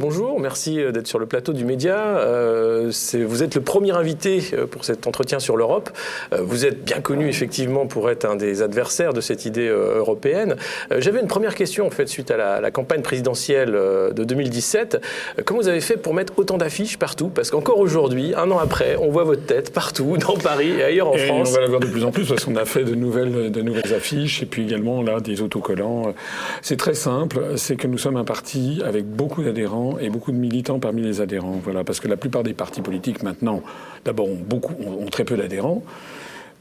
bonjour. Merci d'être sur le plateau du Média. vous êtes le premier invité pour cet entretien sur l'Europe. vous êtes bien connu effectivement pour être un des adversaires de cette idée européenne. J'avais une première question en fait suite à la, la campagne présidentielle de 2017. Comment vous avez fait pour mettre autant d'affiches partout? Parce qu'encore aujourd'hui, un an après, on voit votre tête partout, dans Paris et ailleurs en France. On va la voir de plus en plus parce qu'on a fait de nouvelles, de nouvelles affiches et puis également là des autocollants. C'est très simple, c'est que nous sommes un parti avec beaucoup d'adhérents et beaucoup de militants parmi les adhérents. Voilà, parce que la plupart des partis politiques maintenant, d'abord, ont, beaucoup, ont très peu d'adhérents.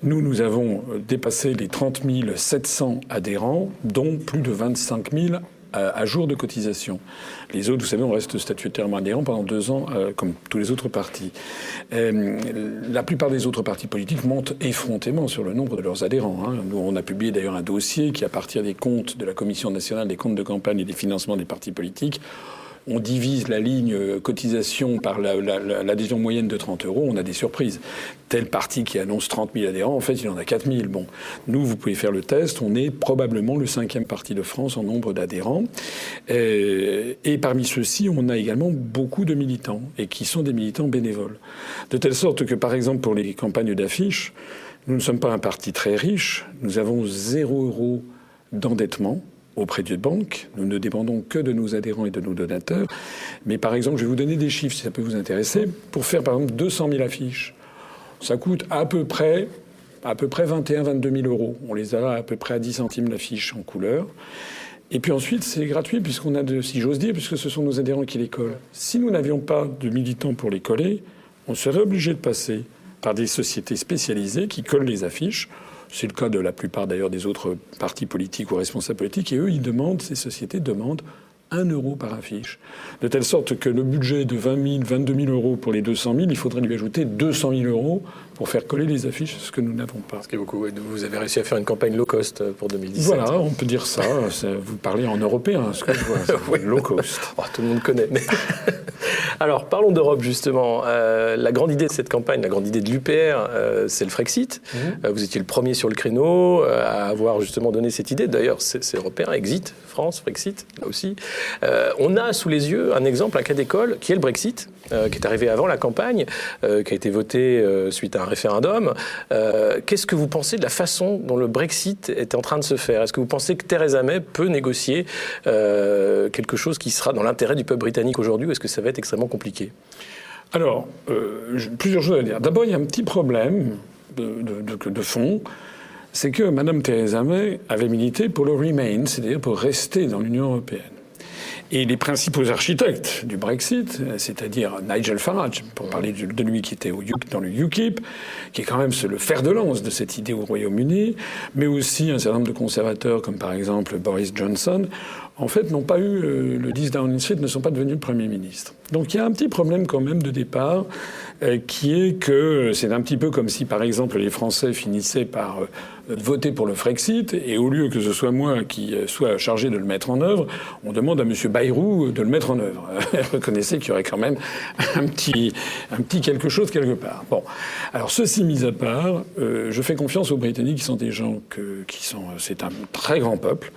Nous, nous avons dépassé les 30 700 adhérents, dont plus de 25 000 à, jour de cotisation. Les autres, vous savez, on reste statutairement adhérents pendant deux ans, euh, comme tous les autres partis. Euh, la plupart des autres partis politiques montent effrontément sur le nombre de leurs adhérents. Hein. Nous, on a publié d'ailleurs un dossier qui, à partir des comptes de la Commission nationale des comptes de campagne et des financements des partis politiques, on divise la ligne euh, cotisation par l'adhésion moyenne de 30 euros, on a des surprises. Tel parti qui annonce 30 000 adhérents, en fait, il en a 4 000. Bon, nous, vous pouvez faire le test, on est probablement le cinquième parti de France en nombre d'adhérents. Euh, et, parmi ceux-ci, on a également beaucoup de militants, et qui sont des militants bénévoles. De telle sorte que, par exemple, pour les campagnes d'affiches, nous ne sommes pas un parti très riche, nous avons 0 euros d'endettement auprès de banques. Nous ne dépendons que de nos adhérents et de nos donateurs. Mais par exemple, je vais vous donner des chiffres si ça peut vous intéresser. Pour faire par exemple 200 000 affiches, ça coûte à peu près, à peu près 21 22 000 euros. On les a à peu près à 10 centimes l'affiche en couleur. Et puis ensuite, c'est gratuit puisqu'on a, si j'ose dire, puisque ce sont nos adhérents qui les collent. Si nous n'avions pas de militants pour les coller, on serait obligé de passer par des sociétés spécialisées qui collent les affiches. C'est le cas de la plupart d'ailleurs des autres partis politiques ou responsables politiques. Et eux, ils demandent, ces sociétés demandent 1 euro par affiche. De telle sorte que le budget de 20 000, 22 000 euros pour les 200 000, il faudrait lui ajouter 200 000 euros pour faire coller les affiches, ce que nous n'avons pas. Ce qui est beaucoup. Vous avez réussi à faire une campagne low cost euh, pour 2017. Voilà, on peut dire ça. Vous parlez en européen, ce que je vois. Low cost. Oh, tout le monde connaît. Alors, parlons d'Europe, justement. Euh, la grande idée de cette campagne, la grande idée de l'UPR, euh, c'est le Frexit. Mhm. vous étiez le premier sur le créneau à avoir justement donné cette idée. D'ailleurs, c'est européen, Exit, France, Frexit, là aussi. on a sous les yeux un exemple, un cas d'école, qui est le Brexit, qui est arrivé avant la campagne, qui a été voté suite à un référendum. Euh, qu'est-ce que vous pensez de la façon dont le Brexit est en train de se faire? Est-ce que vous pensez que Theresa May peut négocier euh, quelque chose qui sera dans l'intérêt du peuple britannique aujourd'hui ou est-ce que ça va être extrêmement compliqué? Alors, euh, plusieurs choses à dire. D'abord, il y a un petit problème de, de fond c'est que Mme Theresa May avait milité pour le Remain, c'est-à-dire pour rester dans l'Union européenne. Et les principaux architectes du Brexit, c'est-à-dire Nigel Farage, pour parler de lui qui était dans le UKIP, qui est quand même le fer de lance de cette idée au Royaume-Uni, mais aussi un certain nombre de conservateurs comme par exemple Boris Johnson, en fait, n'ont pas eu euh, le 10 Downing Street, ne sont pas devenus Premier ministre. Donc il y a un petit problème quand même de départ, qui est que c'est un petit peu comme si, par exemple, les Français finissaient par euh, voter pour le Frexit, et au lieu que ce soit moi qui soit chargé de le mettre en œuvre, on demande à M. Bayrou de le mettre en œuvre. Reconnaissez qu'il y aurait quand même un petit, un petit quelque chose quelque part. Bon, alors ceci mis à part, je fais confiance aux Britanniques qui sont des gens que, qui sont, c'est un très grand peuple.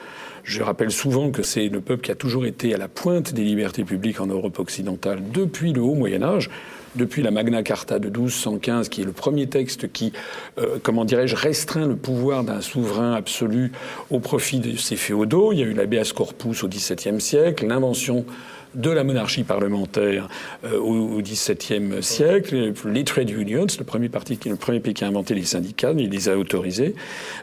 Je rappelle souvent que c'est le peuple qui a toujours été à la pointe des libertés publiques en Europe occidentale depuis le haut Moyen Âge depuis la Magna Carta de 1215, qui est le premier texte qui, euh, comment dirais-je, restreint le pouvoir d'un souverain absolu au profit de ses féodaux. Il y a eu l'habeas corpus au XVIIe siècle, l'invention de la monarchie parlementaire euh, au XVIIe siècle, les trade unions, le premier le premier pays qui a inventé les syndicats, il les a autorisés.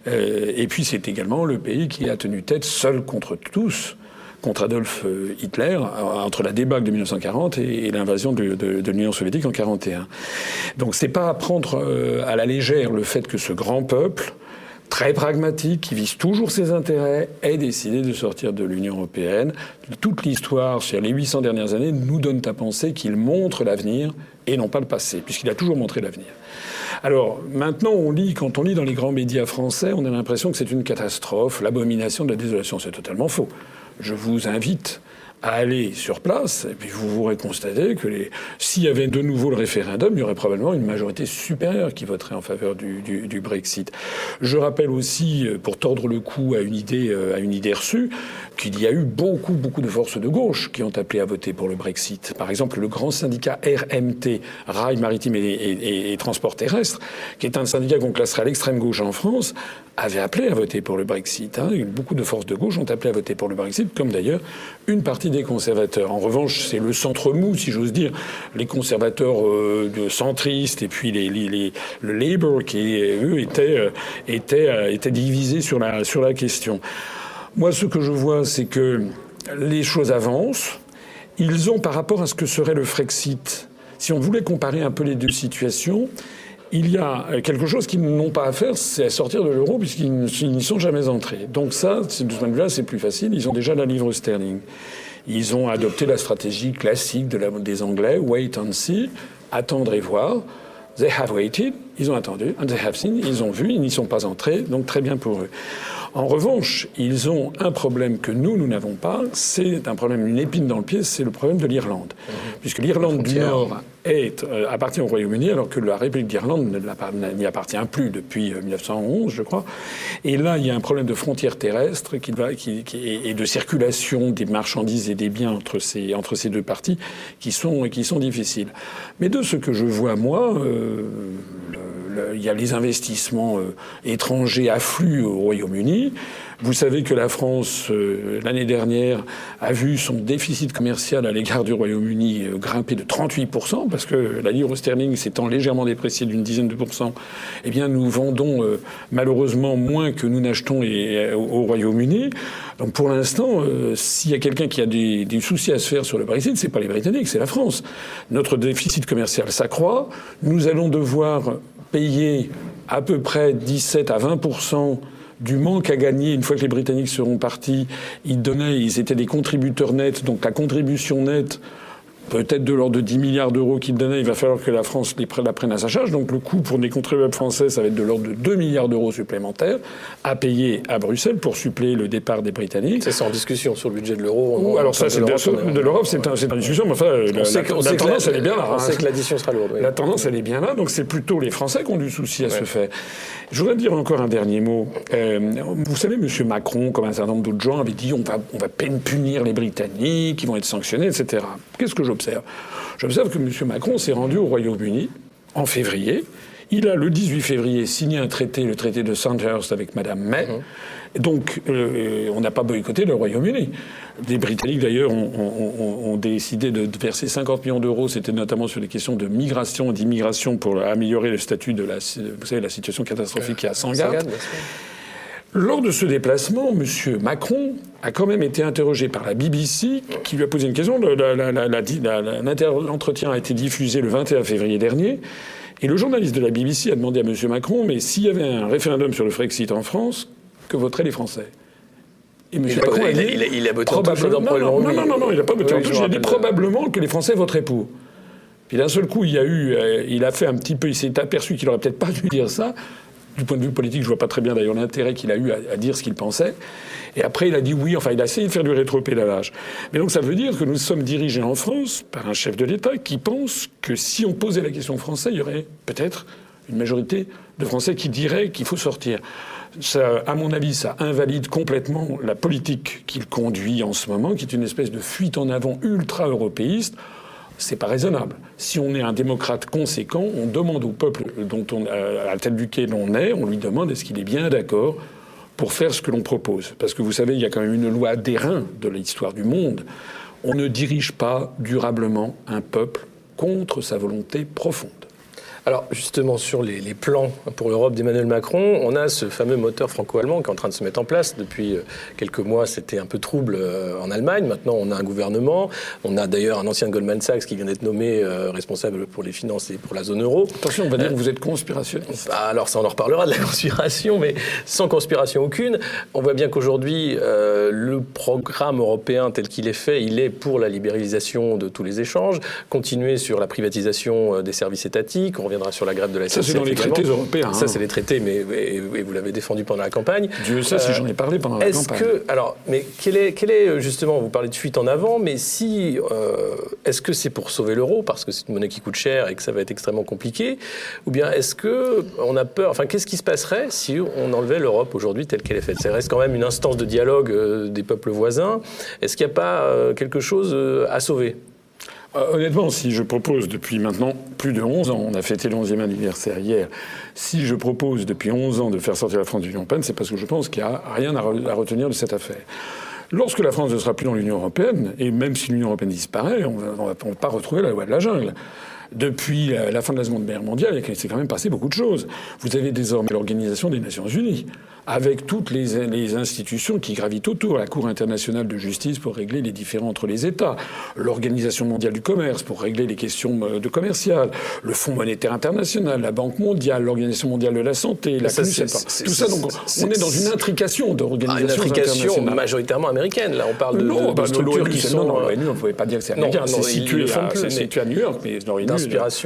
Euh, et puis c'est également le pays qui a tenu tête seul contre tous contre Adolf euh, Hitler entre la débâcle de 1940 et, l'invasion de, l'Union soviétique en 1941. Donc c'est pas à prendre à la légère le fait que ce grand peuple très pragmatique, qui vise toujours ses intérêts, ait décidé de sortir de l'Union européenne. Toute l'histoire sur les 800 dernières années nous donne à penser qu'il montre l'avenir et non pas le passé, puisqu'il a toujours montré l'avenir. Alors maintenant, on lit, quand on lit dans les grands médias français, on a l'impression que c'est une catastrophe, l'abomination de la désolation. C'est totalement faux. Je vous invite à aller sur place, et puis vous pourrez constater que s'il y avait de nouveau le référendum, il y aurait probablement une majorité supérieure qui voterait en faveur du, du, du Brexit. Je rappelle aussi, euh, pour tordre le cou à une idée, euh, à une idée reçue, qu'il y a eu beaucoup, beaucoup de forces de gauche qui ont appelé à voter pour le Brexit. Par exemple, le grand syndicat RMT, Rail Maritime et, et, et Transport Terrestre, qui est un syndicat qu'on classerait à l'extrême gauche en France, avait appelé à voter pour le Brexit. Hein. Beaucoup de forces de gauche ont appelé à voter pour le Brexit, comme d'ailleurs une partie des conservateurs. En revanche, c'est le centre mou, si j'ose dire, les conservateurs euh, centristes et puis les, les, le Labour qui, eux, étaient, euh, étaient, euh, étaient divisés sur la, sur la question. Moi, ce que je vois, c'est que les choses avancent. Ils ont, par rapport à ce que serait le Frexit, si on voulait comparer un peu les deux situations, il y a quelque chose qu'ils n'ont pas à faire, c'est sortir de l'euro puisqu'ils n'y sont jamais entrés. Donc ça, de ce point de vue-là, c'est plus facile. Ils ont déjà la livre sterling. Ils ont adopté la stratégie classique de la, des Anglais, wait and see, attendre et voir. They have waited, ils ont attendu, and they have seen, ils ont vu, ils n'y sont pas entrés, donc très bien pour eux. En revanche, ils ont un problème que nous, nous n'avons pas, c'est un problème, une épine dans le pied, c'est le problème de l'Irlande. Mmh. Puisque l'Irlande du Nord est, euh, appartient au Royaume-Uni, alors que la République d'Irlande n'y appartient plus depuis 1911, euh, je crois. Et là, il y a un problème de frontières terrestres qui va, qui, qui, et de circulation des marchandises et des biens entre ces, entre ces deux parties qui sont, qui sont difficiles. Mais de ce que je vois, moi, euh, il y a les investissements euh, étrangers affluent au Royaume-Uni. Vous savez que la France, euh, l'année dernière, a vu son déficit commercial à l'égard du Royaume-Uni euh, grimper de 38%, parce que la livre sterling s'étant légèrement dépréciée d'une dizaine de pourcents, eh bien, nous vendons malheureusement moins que nous n'achetons au Royaume-Uni. Donc pour l'instant, s'il y a quelqu'un qui a des, des, soucis à se faire sur le Brexit, c'est pas les Britanniques, c'est la France. Notre déficit commercial s'accroît. Nous allons devoir payer à peu près 17 à 20% du manque à gagner une fois que les Britanniques seront partis. Ils donnaient, ils étaient des contributeurs nets, donc la contribution nette peut-être de l'ordre de 10 milliards d'euros qu'il donnait, il va falloir que la France la prenne à sa charge. Donc le coût pour les contribuables français, ça va être de l'ordre de 2 milliards d'euros supplémentaires à payer à Bruxelles pour suppléer le départ des Britanniques. C'est en discussion sur le budget de l'euro. Alors ça, c'est de l'Europe, c'est un, une discussion, mais enfin, la, tendance, elle est bien là. On sait que l'addition sera lourde. La tendance, elle est bien là, donc c'est plutôt les Français qui ont du souci à se faire. Je voudrais dire encore un dernier mot. Euh, vous savez, M. Macron, comme un certain nombre d'autres gens, avait dit on va, on va peine punir les Britanniques, qui vont être sanctionnés, etc. Qu'est-ce que j'observe J'observe que M. Macron s'est rendu au Royaume-Uni en février. Il a, le 18 février, signé un traité, le traité de Sandhurst avec Mme May. Mmh. Donc, euh, on n'a pas boycotté le Royaume-Uni. Les Britanniques, d'ailleurs, ont, ont, ont, décidé de verser 50 millions d'euros. C'était notamment sur les questions de migration, d'immigration, pour améliorer le statut de la, vous savez, la situation catastrophique qui est à Sangatte. Lors de ce déplacement, M. Macron a quand même été interrogé par la BBC, qui lui a posé une question. L'entretien a été diffusé le 21 février dernier. Et le journaliste de la BBC a demandé à M. Macron, mais s'il y avait un référendum sur le Frexit en France, que voteraient les Français? Et M. Macron a, dit, il a, il a probablement, non, non, non, non, non, il n'a pas voté en touche. Il a dit probablement que les Français voteraient pour. Puis d'un seul coup, il y a eu, euh, il a fait un petit peu, il s'est aperçu qu'il aurait peut-être pas dû dire ça du point de vue politique, je vois pas très bien d'ailleurs l'intérêt qu'il a eu à, dire ce qu'il pensait. Et après, il a dit oui, enfin, il a essayé de faire du rétropédalage. Mais donc, ça veut dire que nous sommes dirigés en France par un chef de l'État qui pense que si on posait la question français, il y aurait peut-être une majorité de Français qui diraient qu'il faut sortir. Ça, à mon avis, ça invalide complètement la politique qu'il conduit en ce moment, qui est une espèce de fuite en avant ultra-européiste c'est pas raisonnable. Si on est un démocrate conséquent, on demande au peuple dont on, à la tête duquel on est, on lui demande est-ce qu'il est bien d'accord pour faire ce que l'on propose. Parce que vous savez, il y a quand même une loi d'airain de l'histoire du monde. On ne dirige pas durablement un peuple contre sa volonté profonde. Alors justement sur les, les plans pour l'Europe d'Emmanuel Macron, on a ce fameux moteur franco-allemand qui est en train de se mettre en place depuis euh, quelques mois. C'était un peu trouble euh, en Allemagne. Maintenant, on a un gouvernement. On a d'ailleurs un ancien Goldman Sachs qui vient d'être nommé euh, responsable pour les finances et pour la zone euro. Attention, on va dire que vous êtes conspirationniste. Bah, alors ça, on en reparlera de la conspiration, mais sans conspiration aucune. On voit bien qu'aujourd'hui, euh, le programme européen tel qu'il est fait, il est pour la libéralisation de tous les échanges, continuer sur la privatisation des services étatiques. Reviendra sur la grève de la SNCF. Ça, c'est dans les traités européens. Ça, hein. c'est les traités, mais et, vous l'avez défendu pendant la campagne. Dieu sait si j'en ai parlé pendant la campagne. Que, alors, mais quel est, quel est, justement, vous parlez de fuite en avant, mais si, est-ce que c'est pour sauver l'euro, parce que c'est une monnaie qui coûte cher et que ça va être extrêmement compliqué, ou bien est-ce que on a peur, enfin, qu'est-ce qui se passerait si on enlevait l'Europe aujourd'hui telle qu'elle est faite? Ça reste quand même une instance de dialogue des peuples voisins. Est-ce qu'il n'y a pas quelque chose à sauver? Euh, honnêtement, si je propose depuis maintenant plus de 11 ans, on a fêté le 11e anniversaire hier, si je propose depuis 11 ans de faire sortir la France de l'Union européenne, c'est parce que je pense qu'il n'y a rien à, retenir de cette affaire. Lorsque la France ne sera plus dans l'Union européenne, et même si l'Union européenne disparaît, on ne va pas retrouver la loi de la jungle depuis la fin de la Seconde Guerre mondiale, il s'est quand même passé beaucoup de choses. Vous avez désormais l'Organisation des Nations Unies avec toutes les, les, institutions qui gravitent autour, la Cour internationale de justice pour régler les différends entre les États, l'Organisation mondiale du commerce pour régler les questions euh, de commerciales, le Fonds monétaire international, la Banque mondiale, l'Organisation mondiale de la santé, la ça, tout ça. Donc on est dans une intrication d'organisations ah, une intrication majoritairement américaine. Là, on parle de, non, de, bah, structures qui sont. Non, l'ONU, on ne pouvait pas dire que c'est américain. C'est situé, à New York, mais d'inspiration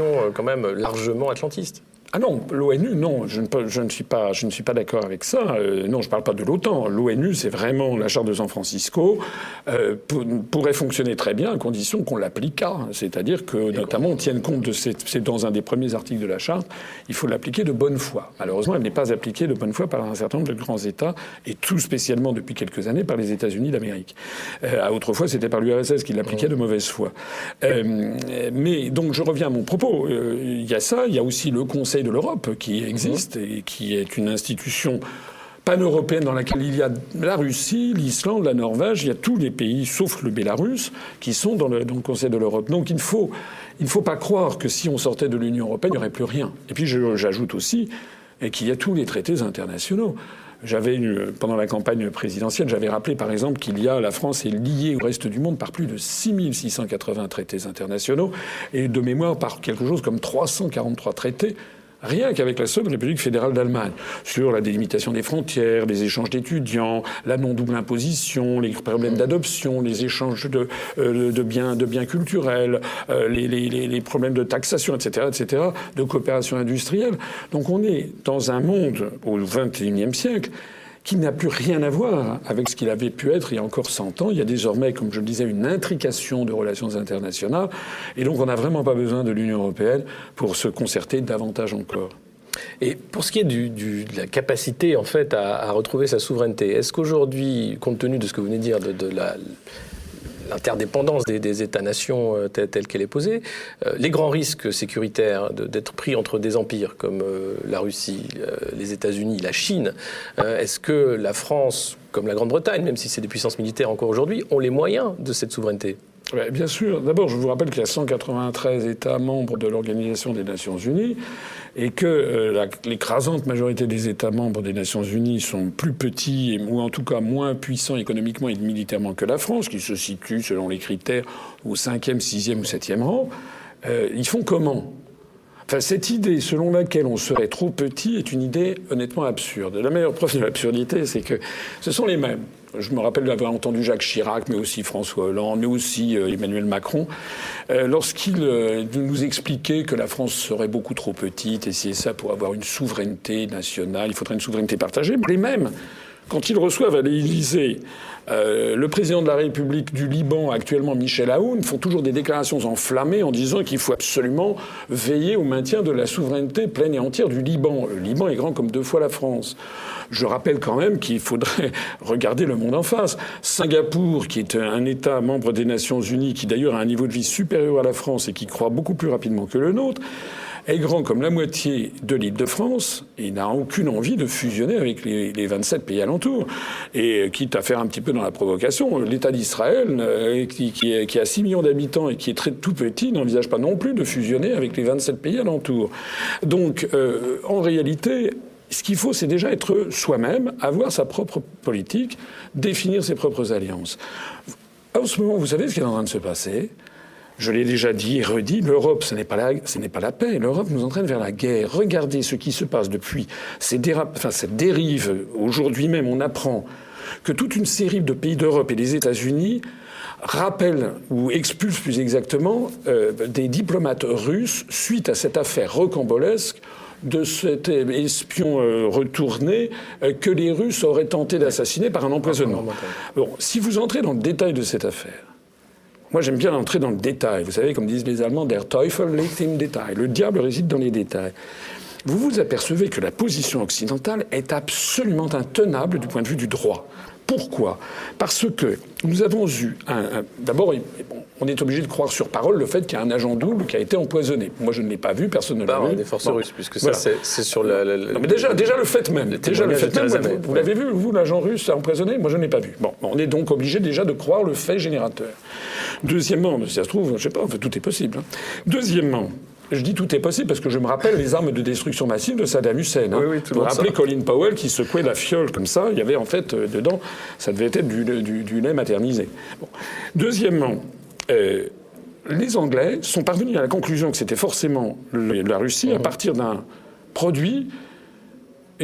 euh, quand même largement atlantiste. Ah non, l'ONU, non, je ne, je ne, suis pas, je ne suis pas d'accord avec ça. Euh, non, je ne parle pas de l'OTAN. L'ONU, c'est vraiment la charte de San Francisco, euh, pourrait fonctionner très bien à condition qu'on l'appliquât. C'est-à-dire que, notamment, on tienne compte de cette, c'est dans un des premiers articles de la charte, il faut l'appliquer de bonne foi. Malheureusement, elle n'est pas appliquée de bonne foi par un certain nombre de grands États, et tout spécialement depuis quelques années par les États-Unis d'Amérique. Euh, autrefois, c'était par l'URSS qui l'appliquait de mauvaise foi. Mais donc, je reviens à mon propos. Il y a ça, il y a aussi le Conseil de l'Europe qui existe et qui est une institution pan-européenne dans laquelle il y a la Russie, l'Islande, la Norvège, il y a tous les pays, sauf le Bélarus, qui sont dans le, Conseil de l'Europe. Donc il ne faut, il faut pas croire que si on sortait de l'Union européenne, il n'y aurait plus rien. Et puis j'ajoute aussi qu'il y a tous les traités internationaux. J'avais pendant la campagne présidentielle, j'avais rappelé par exemple qu'il y a la France est liée au reste du monde par plus de 6680 traités internationaux et de mémoire par quelque chose comme 343 traités rien qu'avec la seule République fédérale d'Allemagne, sur la délimitation des frontières, les échanges d'étudiants, la non-double imposition, les problèmes d'adoption, les échanges de, euh, de, biens, de biens culturels, euh, les, les, les, problèmes de taxation, etc., etc., de coopération industrielle. Donc on est dans un monde au XXIe siècle qui n'a plus rien à voir avec ce qu'il avait pu être il y a encore 100 ans. Il y a désormais, comme je le disais, une intrication de relations internationales. Et donc, on n'a vraiment pas besoin de l'Union européenne pour se concerter davantage encore. Et pour ce qui est de la capacité, en fait, à, retrouver sa souveraineté, est-ce qu'aujourd'hui, compte tenu de ce que vous venez de dire, de la l'interdépendance des, États-nations euh, telle, qu'elle est posée, euh, les grands risques sécuritaires d'être pris entre des empires comme euh, la Russie, les États-Unis, la Chine, est-ce que la France, comme la Grande-Bretagne, même si c'est des puissances militaires encore aujourd'hui, ont les moyens de cette souveraineté? Bien sûr. D'abord, je vous rappelle qu'il y a 193 États membres de l'Organisation des Nations Unies et que euh, l'écrasante majorité des États membres des Nations Unies sont plus petits ou en tout cas moins puissants économiquement et militairement que la France, qui se situe selon les critères au cinquième, sixième ou septième rang. Euh, ils font comment? Enfin, cette idée selon laquelle on serait trop petit est une idée honnêtement absurde. La meilleure preuve de l'absurdité, c'est que ce sont les mêmes. Je me rappelle d'avoir entendu Jacques Chirac, mais aussi François Hollande, mais aussi euh, Emmanuel Macron, euh, lorsqu'il euh, nous expliquait que la France serait beaucoup trop petite et c'est ça pour avoir une souveraineté nationale, il faudrait une souveraineté partagée. Les mêmes, quand ils reçoivent à l'Élysée euh, le président de la République du Liban, actuellement Michel Aoun, font toujours des déclarations enflammées en disant qu'il faut absolument veiller au maintien de la souveraineté pleine et entière du Liban. Le Liban est grand comme deux fois la France. Je rappelle quand même qu'il faudrait regarder le monde en face. Singapour, qui est un État membre des Nations Unies, qui d'ailleurs a un niveau de vie supérieur à la France et qui croît beaucoup plus rapidement que le nôtre, est grand comme la moitié de l'île de France et n'a aucune envie de fusionner avec les, 27 pays alentours. Et quitte à faire un petit peu dans la provocation, l'État d'Israël, euh, qui, qui, a 6 millions d'habitants et qui est très tout petit, n'envisage pas non plus de fusionner avec les 27 pays alentours. Donc, euh, en réalité, ce qu'il faut, c'est déjà être soi-même, avoir sa propre politique, définir ses propres alliances. En ce moment, vous savez ce qui est en train de se passer? Je l'ai déjà dit et redit, l'Europe, ce n'est pas, la, ce n'est pas la paix. L'Europe nous entraîne vers la guerre. Regardez ce qui se passe depuis ces enfin, cette dérive. Aujourd'hui même, on apprend que toute une série de pays d'Europe et des États-Unis rappelle ou expulse plus exactement euh, des diplomates russes suite à cette affaire rocambolesque de cet espion euh, retourné euh, que les Russes auraient tenté d'assassiner par un empoisonnement. Bon, si vous entrez dans le détail de cette affaire, moi j'aime bien entrer dans le détail. Vous savez, comme disent les Allemands, der Teufel liegt im Detail. Le diable réside dans les détails. Vous vous apercevez que la position occidentale est absolument intenable du point de vue du droit. Pourquoi? Parce que nous avons eu un. D'abord, on est obligé de croire sur parole le fait qu'il y a un agent double qui a été empoisonné. Moi, je ne l'ai pas vu, personne ne l'a vu. des forces russes, puisque ça, c'est sur la. mais déjà, déjà le fait même. Déjà le fait même. Vous, l'avez vu, vous, l'agent russe a empoisonné? Moi, je ne l'ai pas vu. Bon, on est donc obligé déjà de croire le fait générateur. Deuxièmement, si ça se trouve, je ne sais pas, tout est possible. Hein. Deuxièmement, je dis tout est possible parce que je me rappelle les armes de destruction massive de Saddam Hussein. Hein. Oui, vous vous rappelez Colin Powell qui secouait la fiole comme ça. Il y avait en fait euh, dedans, ça devait être du, lait maternisé. Deuxièmement, euh, les Anglais sont parvenus à la conclusion que c'était forcément la Russie à mhm. partir d'un produit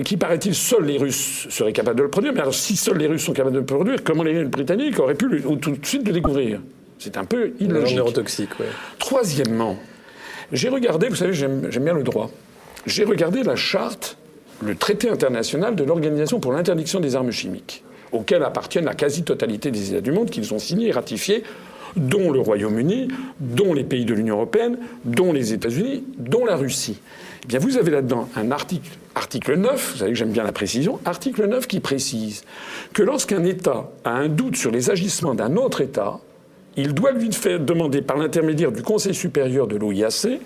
qui, paraît-il, seuls les Russes seraient capables de le produire. Mais alors, si seuls les Russes sont capables de le produire, comment les Britanniques auraient pu tout de suite le découvrir? C'est un peu illogique. neurotoxique, oui. Troisièmement, j'ai regardé, vous savez, j'aime bien le droit. J'ai regardé la charte, le traité international de l'Organisation pour l'interdiction des armes chimiques, auquel appartiennent la quasi-totalité des États du monde qu'ils ont signé et ratifié, dont le Royaume-Uni, dont les pays de l'Union européenne, dont les États-Unis, dont la Russie. Eh bien, vous avez là-dedans un article, article 9, vous savez que j'aime bien la précision, article 9 qui précise que lorsqu'un État a un doute sur les agissements d'un autre État, il doit lui faire demander par l'intermédiaire du Conseil supérieur de l'OIAC,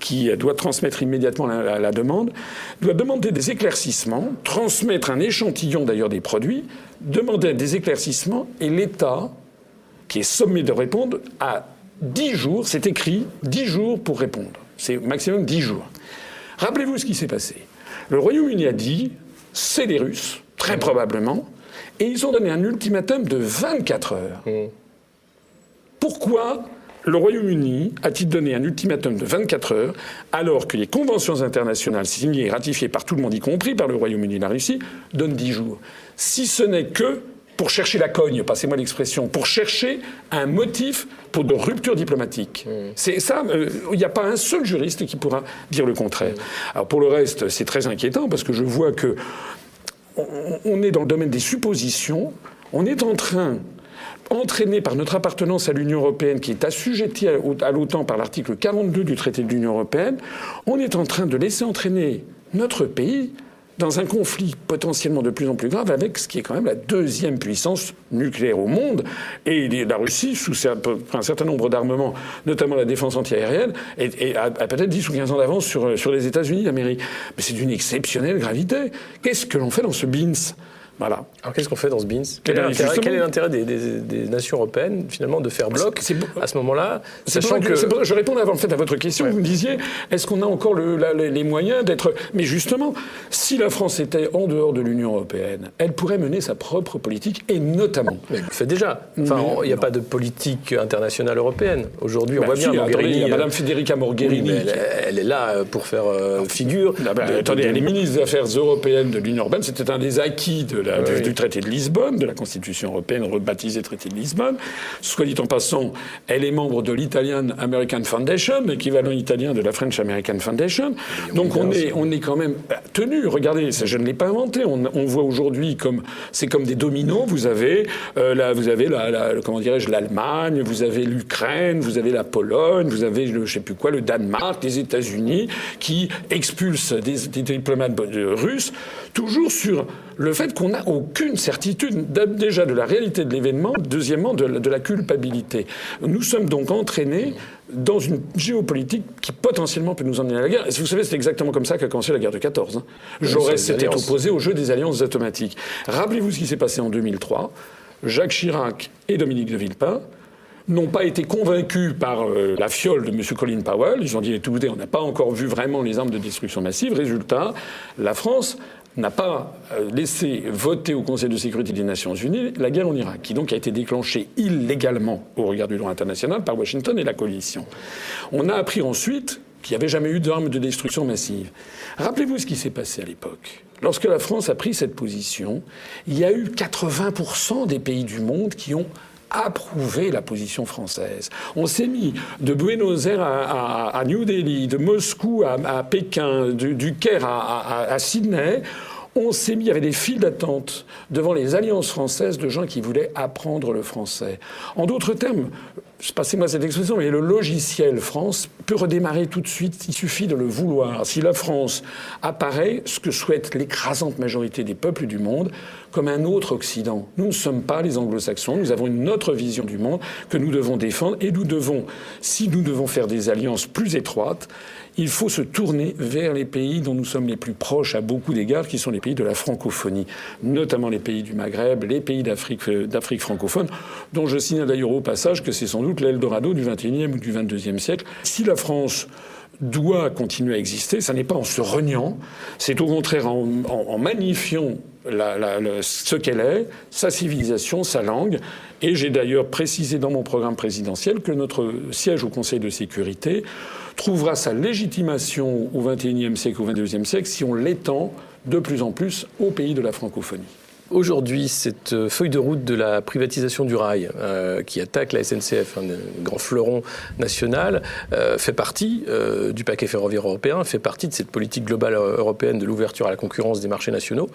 qui doit transmettre immédiatement la, demande, doit demander des éclaircissements, transmettre un échantillon d'ailleurs des produits, demander des éclaircissements, et l'État, qui est sommé de répondre, a 10 jours, c'est écrit, 10 jours pour répondre. C'est maximum 10 jours. Rappelez-vous ce qui s'est passé. Le Royaume-Uni a dit, c'est les Russes, très probablement, et ils ont donné un ultimatum de 24 heures. Mmh. Pourquoi le Royaume-Uni a-t-il donné un ultimatum de 24 heures alors que les conventions internationales signées et ratifiées par tout le monde, y compris par le Royaume-Uni et la Russie, donnent 10 jours? Si ce n'est que pour chercher la cogne, passez-moi l'expression, pour chercher un motif pour de rupture diplomatique. Mmh. C'est ça, euh, il n'y a pas un seul juriste qui pourra dire le contraire. Mmh. Alors pour le reste, c'est très inquiétant parce que je vois que on est dans le domaine des suppositions, on est en train entraîné par notre appartenance à l'Union européenne, qui est assujettie à l'OTAN par l'article 42 du traité de l'Union européenne, on est en train de laisser entraîner notre pays dans un conflit potentiellement de plus en plus grave avec ce qui est quand même la deuxième puissance nucléaire au monde. Et la Russie, sous un certain nombre d'armements, notamment la défense antiaérienne, a, peut-être 10 ou 15 ans d'avance sur, les États-Unis d'Amérique. Mais c'est d'une exceptionnelle gravité. Qu'est-ce que l'on fait dans ce BINS voilà. Alors qu'est-ce qu'on fait dans ce BINS Quel, est l'intérêt des, nations européennes finalement de faire bloc à ce moment-là Sachant que, je répondais avant fait à votre question. Vous me disiez est-ce qu'on a encore le, les moyens d'être Mais justement, si la France était en dehors de l'Union européenne, elle pourrait mener sa propre politique et notamment. Mais elle le fait déjà. Enfin, il n'y a pas de politique internationale européenne aujourd'hui. On bah voit bien y a Madame Federica Mogherini. elle, est là euh, pour faire euh, figure. Ah bah, attendez, elle est ministre des Affaires européennes de l'Union européenne. C'était un des acquis de du, traité de Lisbonne, de la Constitution européenne rebaptisée traité de Lisbonne. Soit dit en passant, elle est membre de l'Italian American Foundation, l'équivalent italien de la French American Foundation. Donc on est, on est quand même bah, tenu. Regardez, je ne l'ai pas inventé. On, voit aujourd'hui comme c'est comme des dominos. Vous avez euh, la, vous avez la, comment dirais-je l'Allemagne, vous avez l'Ukraine, vous avez la Pologne, vous avez le, je sais plus quoi le Danemark, les États-Unis qui expulsent des, des diplomates russes, toujours sur le fait qu'on n'a aucune certitude déjà de la réalité de l'événement, deuxièmement de, la culpabilité. Nous sommes donc entraînés dans une géopolitique qui potentiellement peut nous emmener à la guerre. Et vous savez, c'est exactement comme ça qu'a commencé la guerre de 14. Hein. Jaurès s'était opposé au jeu des alliances automatiques. Rappelez-vous ce qui s'est passé en 2003. Jacques Chirac et Dominique de Villepin n'ont pas été convaincus par euh, la fiole de M. Colin Powell. Ils ont dit, écoutez, on n'a pas encore vu vraiment les armes de destruction massive. Résultat, la France n'a pas euh, laissé voter au Conseil de sécurité des Nations Unies la guerre en Irak, qui donc a été déclenchée illégalement au regard du droit international par Washington et la coalition. On a appris ensuite qu'il n'y avait jamais eu d'armes de destruction massive. Rappelez-vous ce qui s'est passé à l'époque. Lorsque la France a pris cette position, il y a eu 80% des pays du monde qui ont approuvé la position française. On s'est mis de Buenos Aires à, New Delhi, de Moscou à, Pékin, du, Caire à, Sydney on s'est mis, il y avait des files d'attente devant les alliances françaises de gens qui voulaient apprendre le français. En d'autres termes, passez-moi cette expression, mais le logiciel France peut redémarrer tout de suite, il suffit de le vouloir. Si la France apparaît, ce que souhaite l'écrasante majorité des peuples du monde, comme un autre Occident. Nous ne sommes pas les anglo-saxons, nous avons une autre vision du monde que nous devons défendre et nous devons, si nous devons faire des alliances plus étroites, il faut se tourner vers les pays dont nous sommes les plus proches à beaucoup d'égards, qui sont les pays de la francophonie, notamment les pays du Maghreb, les pays d'Afrique, euh, francophone, dont je signale d'ailleurs au passage que c'est sans doute l'Eldorado du XXIe ou du XXIIe siècle. Si la France doit continuer à exister, ça n'est pas en se reniant, c'est au contraire en, en, magnifiant ce qu'elle est, sa civilisation, sa langue. Et j'ai d'ailleurs précisé dans mon programme présidentiel que notre siège au Conseil de sécurité trouvera sa légitimation au XXIe siècle, au XXIIe siècle, si on l'étend de plus en plus aux pays de la francophonie. Aujourd'hui, cette euh, feuille de route de la privatisation du rail euh, qui attaque la SNCF, un grand fleuron national, euh, fait partie du paquet ferroviaire européen, fait partie de cette politique globale européenne de l'ouverture à la concurrence des marchés nationaux.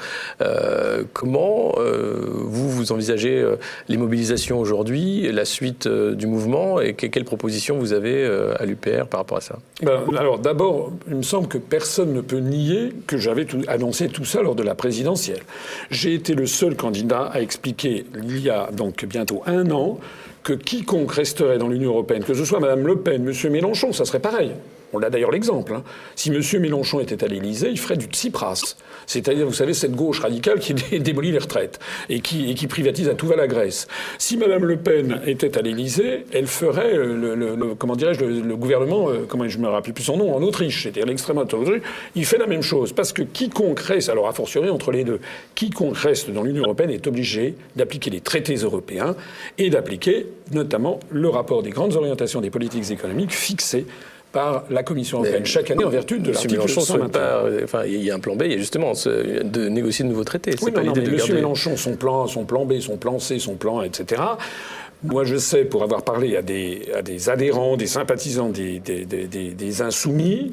comment vous, vous envisagez les mobilisations aujourd'hui, la suite du mouvement et quelles propositions vous avez à l'UPR par rapport à ça? Ben, Alors d'abord, il me semble que personne ne peut nier que j'avais annoncé tout ça lors de la présidentielle. J'ai été seul candidat à expliquer, il y a donc bientôt un an, que quiconque resterait dans l'Union européenne, que ce soit Mme Le Pen, M. Mélenchon, ça serait pareil. On a d'ailleurs l'exemple. Hein. Si M. Mélenchon était à l'Élysée, il ferait du Tsipras. C'est-à-dire, vous savez, cette gauche radicale qui démolit les retraites et qui, privatise à tout va la Grèce. Si Mme Le Pen était à l'Élysée, elle ferait, le, comment dirais-je, le, gouvernement, euh, comment je me rappelle plus son nom, en Autriche, c'est-à-dire l'extrême autriche, il fait la même chose. Parce que quiconque reste, alors a fortiori entre les deux, quiconque reste dans l'Union européenne est obligé d'appliquer les traités européens et d'appliquer notamment le rapport des grandes orientations des politiques économiques fixées par la Commission européenne chaque année en vertu de l'article 121. Enfin, il y a un plan B, il y a justement de négocier de nouveaux traités. Oui, non, non, mais M. Mélenchon, son plan, son plan B, son plan C, son plan, etc. Moi, je sais, pour avoir parlé à des, à des adhérents, des sympathisants des, des, des, des insoumis,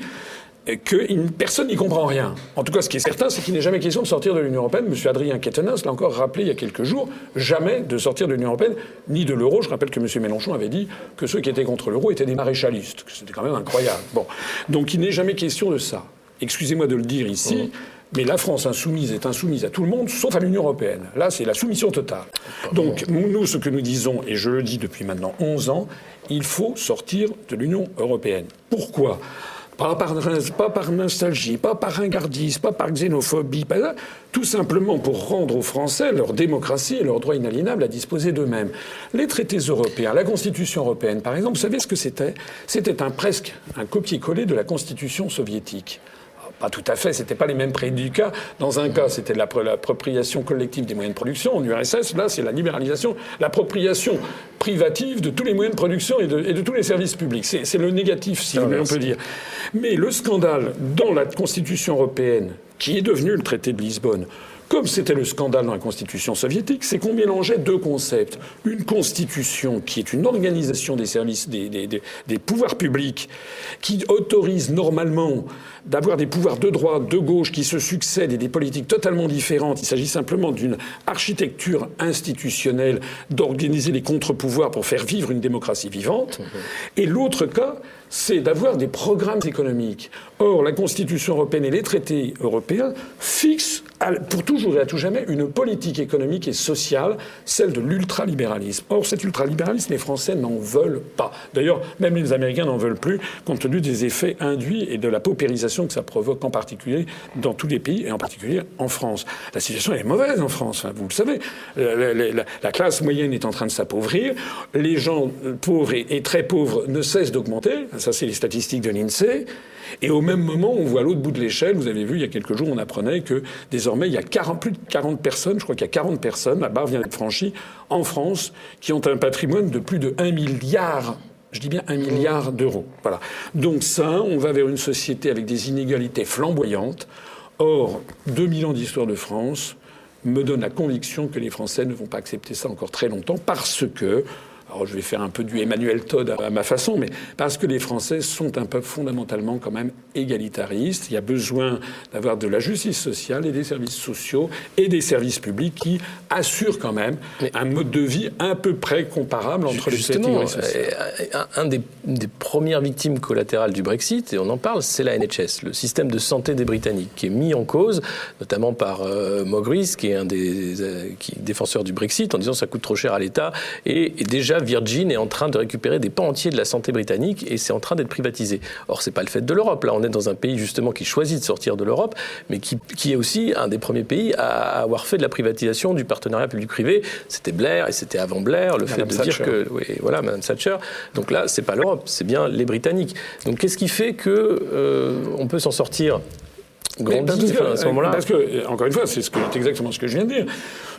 que personne n'y comprend rien. En tout cas, ce qui est certain, c'est qu'il n'est jamais question de sortir de l'Union européenne. Monsieur Adrien Quatennens l'a encore rappelé il y a quelques jours, jamais de sortir de l'Union européenne, ni de l'euro. Je rappelle que Monsieur Mélenchon avait dit que ceux qui étaient contre l'euro étaient des maréchalistes. C'était quand même incroyable. Bon, donc il n'est jamais question de ça. Excusez-moi de le dire ici. Mais la France insoumise est insoumise à tout le monde, sauf à l'Union européenne. Là, c'est la soumission totale. Donc, nous, ce que nous disons, et je le dis depuis maintenant 11 ans, il faut sortir de l'Union européenne. Pourquoi? Pas par, pas par nostalgie, pas par ringardisme, pas par xénophobie, tout simplement pour rendre aux Français leur démocratie et leur droit inaliénable à disposer d'eux-mêmes. Les traités européens, la Constitution européenne, par exemple, vous savez ce que c'était? C'était un presque un copier-coller de la Constitution soviétique. Pas tout à fait, c'était pas les mêmes prédicats. Dans un cas, c'était l'appropriation collective des moyens de production. En URSS, là, c'est la libéralisation, l'appropriation privative de tous les moyens de production et de, tous les services publics. C'est le négatif, si on peut dire. Mais le scandale dans la Constitution européenne, qui est devenu le traité de Lisbonne, comme c'était le scandale dans la constitution soviétique, c'est qu'on mélangeait deux concepts. Une constitution qui est une organisation des services, des, pouvoirs publics, qui autorise normalement d'avoir des pouvoirs de droite, de gauche qui se succèdent et des politiques totalement différentes. Il s'agit simplement d'une architecture institutionnelle d'organiser les contre-pouvoirs pour faire vivre une démocratie vivante. Et l'autre cas, c'est d'avoir des programmes économiques. Or, la Constitution européenne et les traités européens fixent pour toujours et à tout jamais une politique économique et sociale, celle de l'ultralibéralisme. Or, cet ultralibéralisme, les Français n'en veulent pas. D'ailleurs, même les Américains n'en veulent plus, compte tenu des effets induits et de la paupérisation que ça provoque en particulier dans tous les pays, et en particulier en France. La situation est mauvaise en France, hein, vous le savez. La, classe moyenne est en train de s'appauvrir, les gens pauvres et très pauvres ne cessent d'augmenter, ça c'est les statistiques de l'INSEE. Et au même moment, on voit à l'autre bout de l'échelle, vous avez vu, il y a quelques jours, on apprenait que désormais, il y a 40, plus de 40 personnes, je crois qu'il y a 40 personnes, la barre vient d'être franchie, en France, qui ont un patrimoine de plus de 1 milliard je dis bien un milliard d'euros. Voilà. Donc ça, on va vers une société avec des inégalités flamboyantes. Or, 2000 ans d'histoire de France, me donne la conviction que les Français ne vont pas accepter ça encore très longtemps parce que alors je vais faire un peu du Emmanuel Todd à ma façon, mais parce que les Français sont un peuple fondamentalement quand même égalitariste. Il y a besoin d'avoir de la justice sociale et des services sociaux et des services publics qui assurent quand même un mode de vie à peu près comparable entre les catégories sociales. Euh, un, des, des, premières victimes collatérales du Brexit, et on en parle, c'est la NHS, le système de santé des Britanniques, qui est mis en cause, notamment par euh, qui est un des euh, qui, défenseurs du Brexit, en disant ça coûte trop cher à l'État, et, et déjà Virgin est en train de récupérer des pans entiers de la santé britannique et c'est en train d'être privatisé. Or, c'est pas le fait de l'Europe. Là, on est dans un pays justement qui choisit de sortir de l'Europe, mais qui, est aussi un des premiers pays à avoir fait de la privatisation du partenariat public-privé. C'était Blair et c'était avant Blair le fait de dire que, oui, voilà, Madame Thatcher. Donc là, c'est pas l'Europe, c'est bien les Britanniques. Donc qu'est-ce qui fait que euh, on peut s'en sortir? Grandit à ce moment-là. Parce que, encore une fois, c'est ce exactement ce que je viens de dire.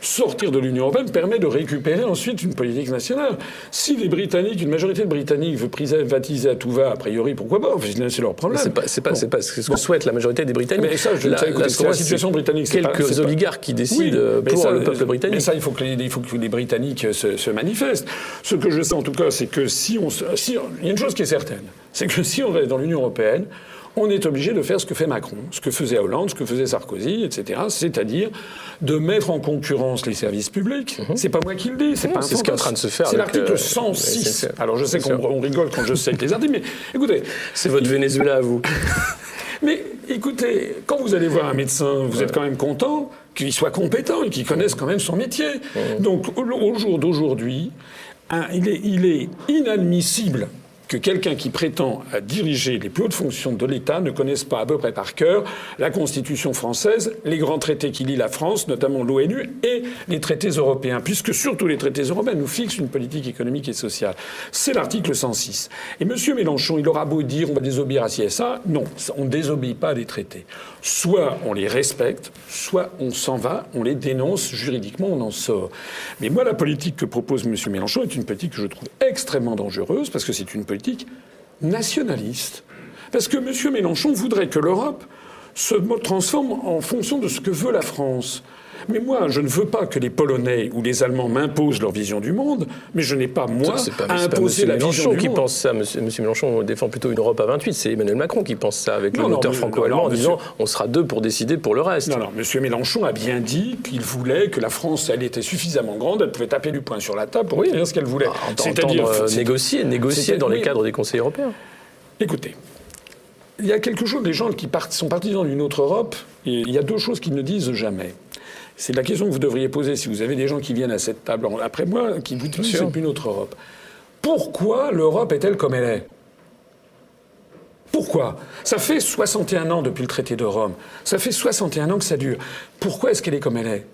Sortir de l'Union européenne permet de récupérer ensuite une politique nationale. Si les Britanniques, une majorité de Britanniques veut privatiser à tout va, a priori, pourquoi pas? C'est leur problème. C'est pas, c'est pas, c'est pas ce que souhaite la majorité des Britanniques. Mais ça, je la, la, la situation britannique. Quelques oligarques qui décident pour le peuple britannique. Mais ça, il faut que les, il faut que les Britanniques se, se, manifestent. Ce que je sais en tout cas, c'est que si on, si, il y a une chose qui est certaine, c'est que si on reste dans l'Union européenne, on est obligé de faire ce que fait Macron, ce que faisait Hollande, ce que faisait Sarkozy, etc. C'est-à-dire de mettre en concurrence les services publics. Mhm. C'est pas moi qui le dis, c'est pas C'est ce qui est en train de se faire. C'est l'article 106. Euh, Alors je sais qu'on rigole quand je sais les articles, mais écoutez. C'est votre Venezuela à vous. mais écoutez, quand vous allez voir un médecin, vous êtes quand même content qu'il soit compétent et qu'il connaisse quand même son métier. Donc au jour d'aujourd'hui, il est inadmissible que quelqu'un qui prétend diriger les plus hautes fonctions de l'État ne connaisse pas à peu près par cœur la Constitution française, les grands traités qui lient la France, notamment l'ONU, et les traités européens, puisque surtout les traités européens nous fixent une politique économique et sociale. C'est l'article 106. Et M. Mélenchon, il aura beau dire on va désobéir à CSA, non, on ne désobéit pas à des traités. Soit on les respecte, soit on s'en va, on les dénonce, juridiquement on en sort. Mais moi, la politique que propose M. Mélenchon est une politique que je trouve extrêmement dangereuse, parce que c'est une politique nationaliste. Parce que M. Mélenchon voudrait que l'Europe se transforme en fonction de ce que veut la France. Mais moi, je ne veux pas que les Polonais ou les Allemands m'imposent leur vision du monde, mais je n'ai pas, moi, à imposer la vision qui pense ça. Monsieur, Mélenchon défend plutôt une Europe à 28. C'est Emmanuel Macron qui pense ça, avec le moteur franco-allemand, en disant on sera deux pour décider pour le reste. Non, non, Monsieur Mélenchon a bien dit qu'il voulait que la France, elle était suffisamment grande, elle pouvait taper du poing sur la table pour dire ce qu'elle voulait. Ah, C'est-à-dire négocier, négocier dans les cadres des conseils européens. Écoutez, il y a quelque chose, des gens qui sont partisans d'une autre Europe, il y a deux choses qu'ils ne disent jamais. C'est la question que vous devriez poser si vous avez des gens qui viennent à cette table après moi, qui vous disent c'est une autre Europe. Pourquoi l'Europe est-elle comme elle est? Pourquoi? Ça fait 61 ans depuis le traité de Rome. Ça fait 61 ans que ça dure. Pourquoi est-ce qu'elle est comme elle est?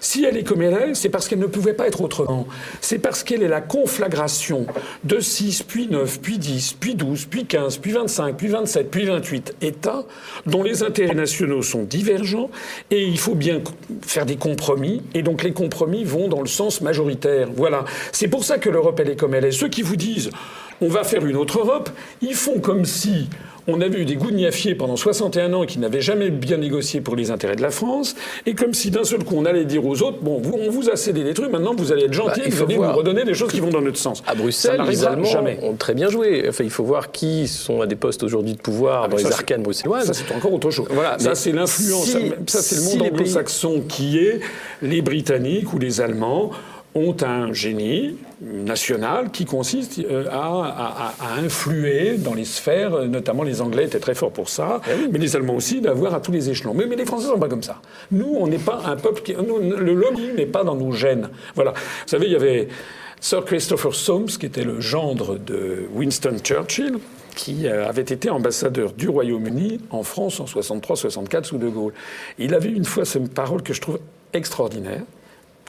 Si elle est comme elle est, c'est parce qu'elle ne pouvait pas être autrement. C'est parce qu'elle est la conflagration de 6, puis 9, puis 10, puis 12, puis 15, puis 25, puis 27, puis 28 États dont les intérêts nationaux sont divergents et il faut bien faire des compromis et donc les compromis vont dans le sens majoritaire. Voilà. C'est pour ça que l'Europe, elle est comme elle est. Ceux qui vous disent on va faire une autre Europe, ils font comme si on avait eu des gougnafiers pendant 61 ans qui n'avaient jamais bien négocié pour les intérêts de la France, et comme si d'un seul coup on allait dire aux autres bon, on vous a cédé des trucs, maintenant vous allez être gentil, bah, vous allez nous redonner des choses qui vont dans notre sens. À Bruxelles, les Allemands jamais. ont très bien joué. Enfin, il faut voir qui sont à des postes aujourd'hui de pouvoir ah, dans les arcanes bruxelloises. Ça, c'est encore autre chose. Voilà, ça, c'est l'influence. ça, c'est le monde anglo-saxon qui est les Britanniques ou les Allemands ont un génie national qui consiste euh, à, influer dans les sphères, notamment les Anglais étaient très forts pour ça, eh mais les Allemands aussi, d'avoir à tous les échelons. Mais, les Français ne sont pas comme ça. Nous, on n'est pas un peuple qui... le lobbying n'est pas dans nos gènes. Voilà. Vous savez, il y avait Sir Christopher Soames, qui était le gendre de Winston Churchill, qui euh, avait été ambassadeur du Royaume-Uni en France en 63-64 sous De Gaulle. Il avait une fois cette parole que je trouve extraordinaire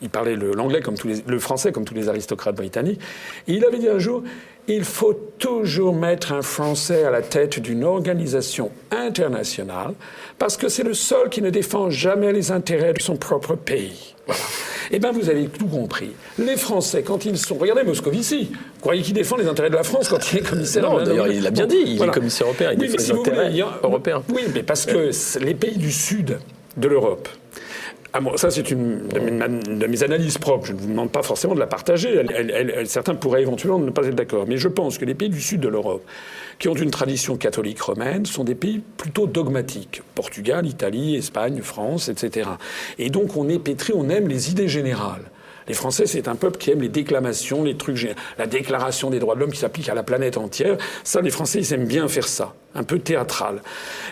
il parlait l'anglais comme tous les, le français comme tous les aristocrates britanniques. Et il avait dit un jour il faut toujours mettre un Français à la tête d'une organisation internationale parce que c'est le seul qui ne défend jamais les intérêts de son propre pays. Eh bien, vous avez tout compris. Les Français, quand ils sont. Regardez Moscovici. Vous croyez qu'il défend les intérêts de la France quand il est commissaire Non, d'ailleurs, il l'a bien dit. Il est commissaire européen. Il défend les intérêts européens. Oui, mais parce que les pays du Sud de l'Europe ah bon, ça, c'est une de mes, analyses propres. Je ne vous demande pas forcément de la partager. certains pourraient éventuellement ne pas être d'accord. Mais je pense que les pays du sud de l'Europe, qui ont une tradition catholique romaine, sont des pays plutôt dogmatiques. Portugal, Italie, Espagne, France, etc. Et donc, on est pétri, on aime les idées générales. Les Français, c'est un peuple qui aime les déclamations, les trucs, la déclaration des droits de l'homme qui s'applique à la planète entière. Ça, les Français, ils aiment bien faire ça un peu théâtral.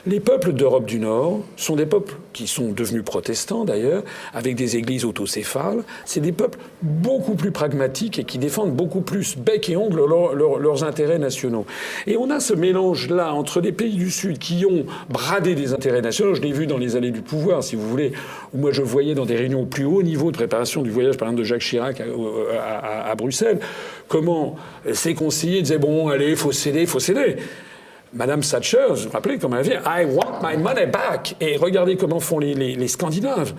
Les peuples d'Europe du Nord sont des peuples qui sont devenus protestants d'ailleurs, avec des églises autocéphales. C'est des peuples beaucoup plus pragmatiques et qui défendent beaucoup plus bec et ongle leurs intérêts nationaux. Et on a ce mélange-là entre les pays du Sud qui ont bradé des intérêts nationaux. Je l'ai vu dans les allées du pouvoir, si vous voulez, où moi je voyais dans des réunions au plus haut niveau de préparation du voyage, par exemple, de Jacques Chirac à, Bruxelles, comment ses conseillers disaient bon, allez, faut céder, faut céder. Madame Thatcher, vous vous rappelez comment elle vient I want my money back. Et regardez comment font les, les, Scandinaves.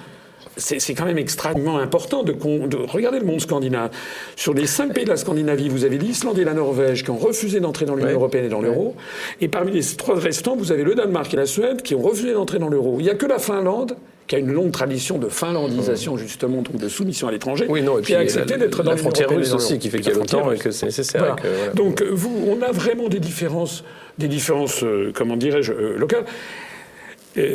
C'est quand même extrêmement important de, de, regarder le monde scandinave. Sur les cinq pays de la Scandinavie, vous avez l'Islande et la Norvège qui ont refusé d'entrer dans l'Union européenne et dans l'euro. Et parmi les trois restants, vous avez le Danemark et la Suède qui ont refusé d'entrer dans l'euro. Il n'y a que la Finlande qui a une longue tradition de finlandisation, justement, donc de soumission à l'étranger, oui, non, et qui a accepté d'être dans la frontière russe aussi, qui fait qu'il y a longtemps et que c'est nécessaire. Donc, vous, on a vraiment des différences des différences, euh, comment dirais-je, euh, locales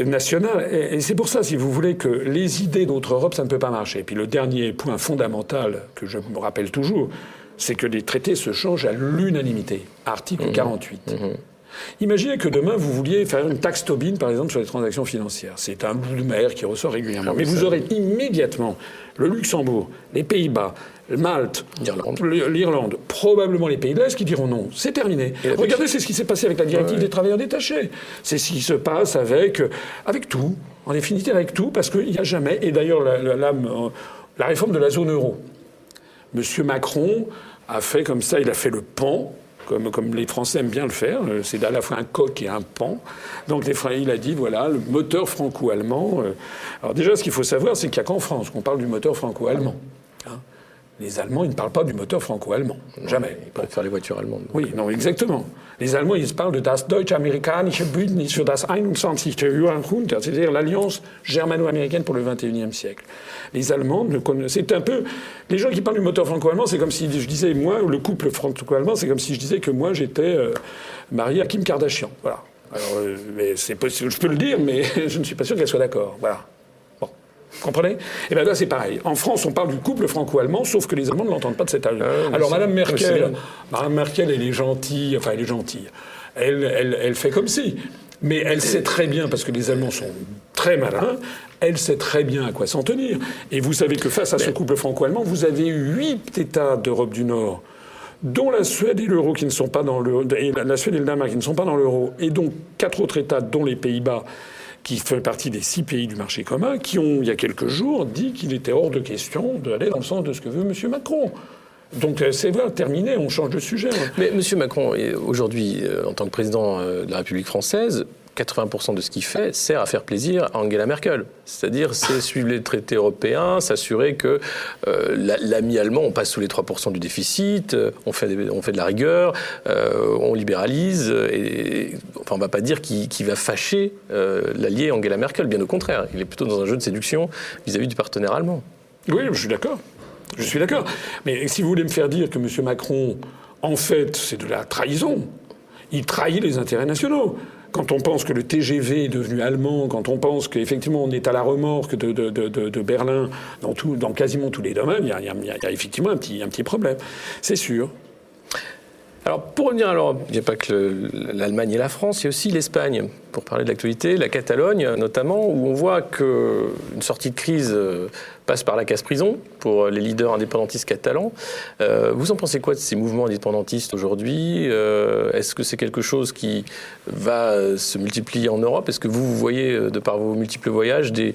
nationales. Et c'est pour ça, si vous voulez, que les idées d'autre Europe, ça ne peut pas marcher. Et puis le dernier point fondamental que je me rappelle toujours, c'est que les traités se changent à l'unanimité. Article 48. Mmh. Imaginez que demain, vous vouliez faire une taxe Tobin, par exemple, sur les transactions financières. C'est un bout de mer qui ressort régulièrement. Ah Mais vous aurez immédiatement le Luxembourg, les Pays-Bas, Malte, l'Irlande, probablement les pays de l'Est qui diront non. C'est terminé. Regardez, c'est ce qui s'est passé avec la directive des travailleurs détachés. C'est ce qui se passe avec, euh, avec tout, en définitive avec tout, parce qu'il n'y a jamais, et d'ailleurs la, la, réforme de la zone euro. Monsieur Macron a fait comme ça, il a fait le pan, comme, les Français aiment bien le faire. Euh, c'est à la fois un coq et un pan. Donc les, il a dit, voilà, le moteur franco-allemand. Euh. Alors déjà, ce qu'il faut savoir, c'est qu'il n'y a qu'en France qu'on parle du moteur franco-allemand. Les Allemands, ils ne parlent pas du moteur franco-allemand. Jamais. Ils préfèrent les voitures allemandes. Oui, non, exactement. Les Allemands, ils parlent de das deutsch-amerikanische Bündnis für das 21. Jahrhundert, c'est-à-dire l'alliance germano-américaine pour le 21e siècle. Les Allemands ne connaissent. C'est un peu. Les gens qui parlent du moteur franco-allemand, c'est comme si je disais, moi, le couple franco-allemand, c'est comme si je disais que moi, j'étais euh, marié à Kim Kardashian. Voilà. Alors, euh, mais c'est possible, je peux le dire, mais je ne suis pas sûr qu'elle soit d'accord. Voilà. Comprenez? Et eh bien là, c'est pareil. En France, on parle du couple franco-allemand, sauf que les Allemands ne l'entendent pas de cet âge. Ah, Alors, Madame Merkel, Madame Merkel, elle est gentille, enfin, elle est gentille. Elle, elle, elle fait comme si. Mais elle sait très bien, parce que les Allemands sont très malins, elle sait très bien à quoi s'en tenir. Et vous savez que face à ce couple franco-allemand, vous avez huit États d'Europe du Nord dont la Suède et l'euro qui ne sont pas dans le la Suède et le Danemark qui ne sont pas dans l'euro, et donc quatre autres États, dont les Pays-Bas, qui fait partie des six pays du marché commun, qui ont, il y a quelques jours, dit qu'il était hors de question d'aller dans le sens de ce que veut M. Macron. Donc euh, c'est vrai, terminé, on change de sujet. Mais M. Macron, aujourd'hui, euh, en tant que président euh, de la République française, 80% de ce qu'il fait sert à faire plaisir à Angela Merkel. C'est-à-dire, c'est suivre les traités européens, s'assurer que euh, l'ami allemand, on passe sous les 3% du déficit, euh, on, fait on fait de la rigueur, euh, on libéralise. Et, enfin, on ne va pas dire qu'il va fâcher l'allié Angela Merkel, bien au contraire. Il est plutôt dans un jeu de séduction vis-à-vis -vis du partenaire allemand. Oui, je suis d'accord. Je suis d'accord. Mais si vous voulez me faire dire que M. Macron, en fait, c'est de la trahison, il trahit les intérêts nationaux quand on pense que le TGV est devenu allemand, quand on pense qu'effectivement on est à la remorque de, Berlin dans, quasiment tous les domaines, il y a, effectivement un petit, problème. C'est sûr. Alors, pour revenir, alors, il n'y a pas que l'Allemagne et la France, il y a aussi l'Espagne, pour parler de l'actualité, la Catalogne notamment, où on voit qu'une sortie de crise euh, passe par la casse-prison pour les leaders indépendantistes catalans. Euh, vous en pensez quoi de ces mouvements indépendantistes aujourd'hui? Euh, Est-ce que c'est quelque chose qui va se multiplier en Europe? Est-ce que vous, vous voyez, de par vos multiples voyages, des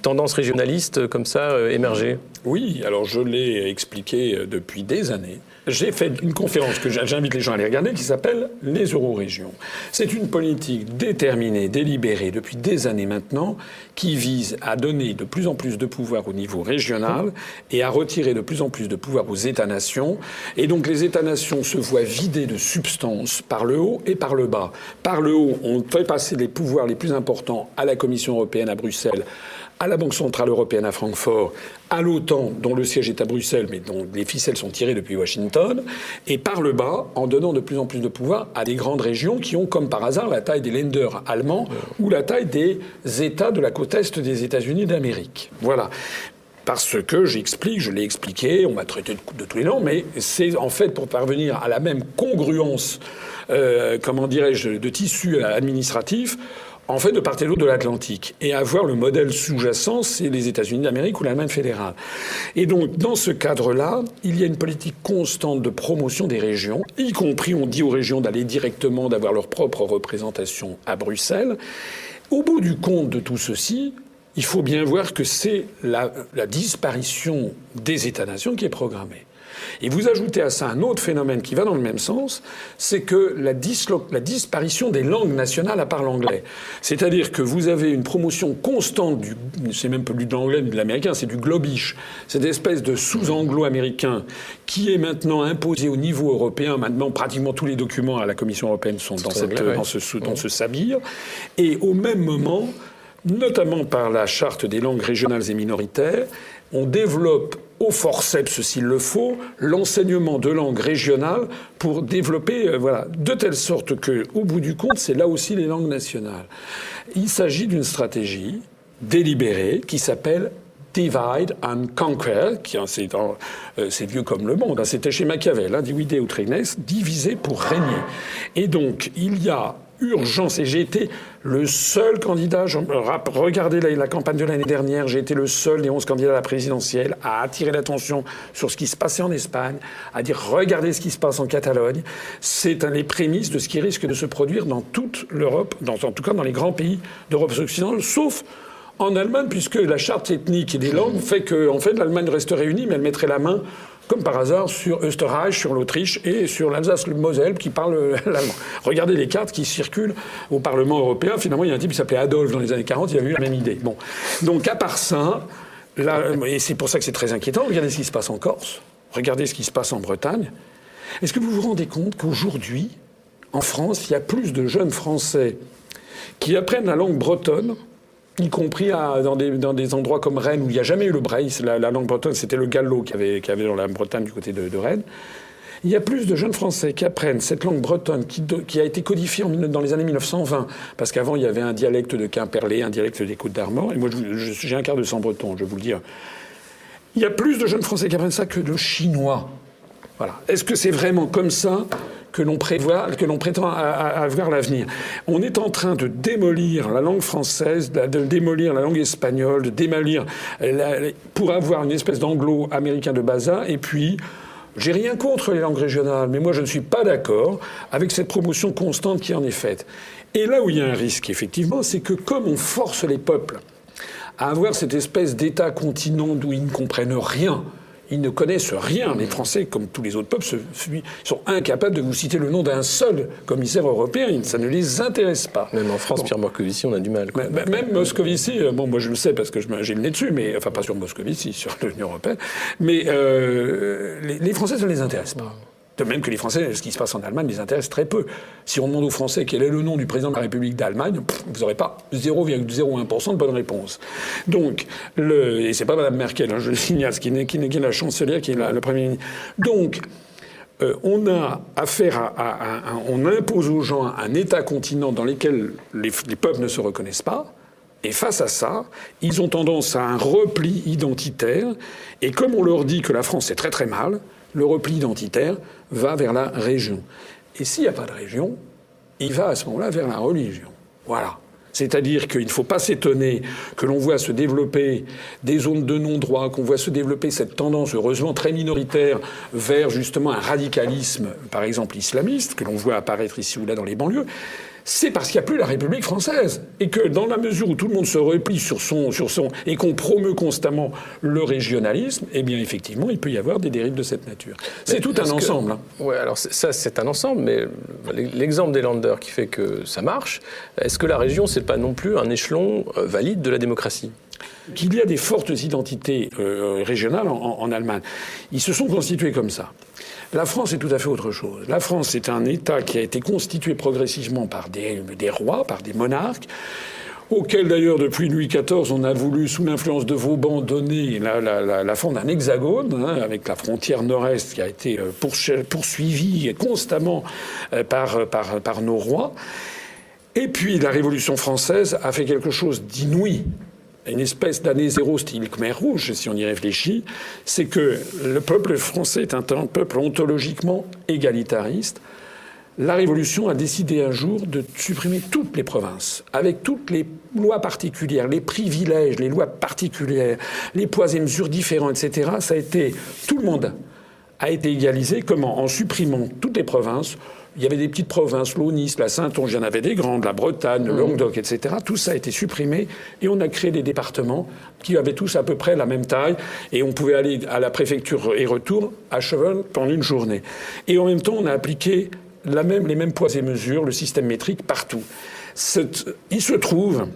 tendances régionalistes comme ça émerger? Oui, alors je l'ai expliqué depuis des années j'ai fait une conférence que j'invite les gens à aller regarder qui s'appelle Les Eurorégions. C'est une politique déterminée, délibérée depuis des années maintenant qui vise à donner de plus en plus de pouvoir au niveau régional et à retirer de plus en plus de pouvoir aux États-nations. Et donc les États-nations se voient vidés de substance par le haut et par le bas. Par le haut, on fait passer les pouvoirs les plus importants à la Commission européenne à Bruxelles à la Banque Centrale Européenne à Francfort, à l'OTAN, dont le siège est à Bruxelles, mais dont les ficelles sont tirées depuis Washington, et par le bas, en donnant de plus en plus de pouvoir à des grandes régions qui ont, comme par hasard, la taille des lenders allemands ou la taille des États de la côte est des États-Unis d'Amérique. Voilà. Parce que j'explique, je l'ai expliqué, on m'a traité de, tous les noms, mais c'est en fait pour parvenir à la même congruence, euh, comment dirais-je, de tissu administratif en fait de part et d'autre de l'Atlantique et avoir le modèle sous-jacent, c'est les États-Unis d'Amérique ou l'Allemagne fédérale. Et donc, dans ce cadre-là, il y a une politique constante de promotion des régions, y compris on dit aux régions d'aller directement, d'avoir leur propre représentation à Bruxelles. Au bout du compte de tout ceci, il faut bien voir que c'est la, la disparition des États-nations qui est programmée. Et vous ajoutez à ça un autre phénomène qui va dans le même sens, c'est que la, la, disparition des langues nationales à part l'anglais. C'est-à-dire que vous avez une promotion constante du, c'est même plus de l'anglais ni de l'américain, c'est du globish, cette espèce de sous-anglo-américain qui est maintenant imposé au niveau européen. Maintenant, pratiquement tous les documents à la Commission européenne sont dans, cette, dans, ce, dans ce sabir. Et au même moment, notamment par la charte des langues régionales et minoritaires, on développe au forceps, s'il le faut, l'enseignement de langues régionales pour développer, euh, voilà, de telle sorte que, au bout du compte, c'est là aussi les langues nationales. Il s'agit d'une stratégie délibérée qui s'appelle Divide and Conquer, qui hein, euh, c'est vieux comme le monde, hein, c'était chez Machiavel, hein, divide ut regnes, diviser pour régner. Et donc il y a urgence. Et j'ai été le seul candidat, regardez la, campagne de l'année dernière, j'ai été le seul des 11 candidats à la présidentielle à attirer l'attention sur ce qui se passait en Espagne, à dire regardez ce qui se passe en Catalogne. C'est un les prémices de ce qui risque de se produire dans toute l'Europe, en tout cas dans les grands pays d'Europe occidentale, sauf en Allemagne, puisque la charte ethnique et des langues fait que, en fait, l'Allemagne resterait unie, mais elle mettrait la main comme par hasard, sur Österreich, sur l'Autriche et sur l'Alsace-Moselle qui parle l'allemand. Regardez les cartes qui circulent au Parlement européen. Finalement, il y a un type qui s'appelait Adolphe dans les années 40, il a eu la même idée. Bon. Donc, à part ça, et c'est pour ça que c'est très inquiétant, regardez ce qui se passe en Corse, regardez ce qui se passe en Bretagne. Est-ce que vous vous rendez compte qu'aujourd'hui, en France, il y a plus de jeunes Français qui apprennent la langue bretonne y compris dans, des, endroits comme Rennes où il n'y a jamais eu le braille. La, langue bretonne, c'était le gallo qui avait, avait dans la Bretagne du côté de, Rennes. Il y a plus de jeunes Français qui apprennent cette langue bretonne qui, a été codifiée dans les années 1920, parce qu'avant il y avait un dialecte de Quimperlé, un dialecte des Côtes d'Armor, et moi j'ai un quart de sang breton, je vais vous le dire. Il y a plus de jeunes Français qui apprennent ça que de Chinois. Voilà. Est-ce que c'est vraiment comme ça? Que l'on prétend avoir l'avenir. On est en train de démolir la langue française, de démolir la langue espagnole, de démolir pour avoir une espèce d'anglo-américain de bazar, et puis j'ai rien contre les langues régionales, mais moi je ne suis pas d'accord avec cette promotion constante qui en est faite. Et là où il y a un risque, effectivement, c'est que comme on force les peuples à avoir cette espèce d'état continent d'où ils ne comprennent rien, ils ne connaissent rien. Les Français, comme tous les autres peuples, sont incapables de vous citer le nom d'un seul commissaire européen. Ça ne les intéresse pas. Même en France, Pierre Moscovici, on a du mal. Même Moscovici, euh, bon, moi je le sais parce que j'ai le nez dessus, mais enfin pas sur Moscovici, sur l'Union européenne. Mais euh, les, les Français, ça ne les intéresse pas. De même que les Français, ce qui se passe en Allemagne les intéresse très peu. Si on demande aux Français quel est le nom du président de la République d'Allemagne, vous n'aurez pas 0,01% de bonne réponse. Donc, le, et c'est pas Mme Merkel, hein, je le signale, qui n'est, qui n'est la chancelière, qui est le Premier ministre. Donc, euh, on a affaire à, on impose aux gens un État-continent dans lequel les peuples ne se reconnaissent pas. Et face à ça, ils ont tendance à un repli identitaire. Et comme on leur dit que la France est très très mal, le repli identitaire va vers la région. Et s'il n'y a pas de région, il va à ce moment-là vers la religion. Voilà. C'est-à-dire qu'il ne faut pas s'étonner que l'on voit se développer des zones de non-droit, qu'on voit se développer cette tendance, heureusement très minoritaire, vers justement un radicalisme, par exemple islamiste, que l'on voit apparaître ici ou là dans les banlieues c'est parce qu'il n'y a plus la République française. Et que dans la mesure où tout le monde se replie sur son, sur son, et qu'on promeut constamment le régionalisme, eh bien, effectivement, il peut y avoir des dérives de cette nature. C'est tout un ensemble. Hein. Oui, alors ça, c'est un ensemble, mais l'exemple des landers qui fait que ça marche, est-ce que la région, c'est pas non plus un échelon euh, valide de la démocratie? Qu'il y a des fortes identités euh, régionales en, Allemagne. Ils se sont constitués comme ça. La France est tout à fait autre chose. La France est un État qui a été constitué progressivement par des, des rois, par des monarques, auquel d'ailleurs depuis Louis XIV on a voulu, sous l'influence de Vauban, donner la, forme d'un hexagone, hein, avec la frontière nord-est qui a été euh, poursuivie constamment euh, par, par, par nos rois. Et puis la Révolution française a fait quelque chose d'inouï une espèce d'année zéro style Khmer Rouge, si on y réfléchit, c'est que le peuple français est un peuple ontologiquement égalitariste, la Révolution a décidé un jour de supprimer toutes les provinces, avec toutes les lois particulières, les privilèges, les lois particulières, les poids et mesures différents, etc. Ça a été tout le monde a été égalisé. Comment En supprimant toutes les provinces. Il y avait des petites provinces, l'Aunis, la Saintonge, il y en avait des grandes, la Bretagne, le mmh. Languedoc, etc. Tout ça a été supprimé et on a créé des départements qui avaient tous à peu près la même taille et on pouvait aller à la préfecture et retour à cheval pendant une journée. Et en même temps, on a appliqué la même, les mêmes poids et mesures, le système métrique partout. il se trouve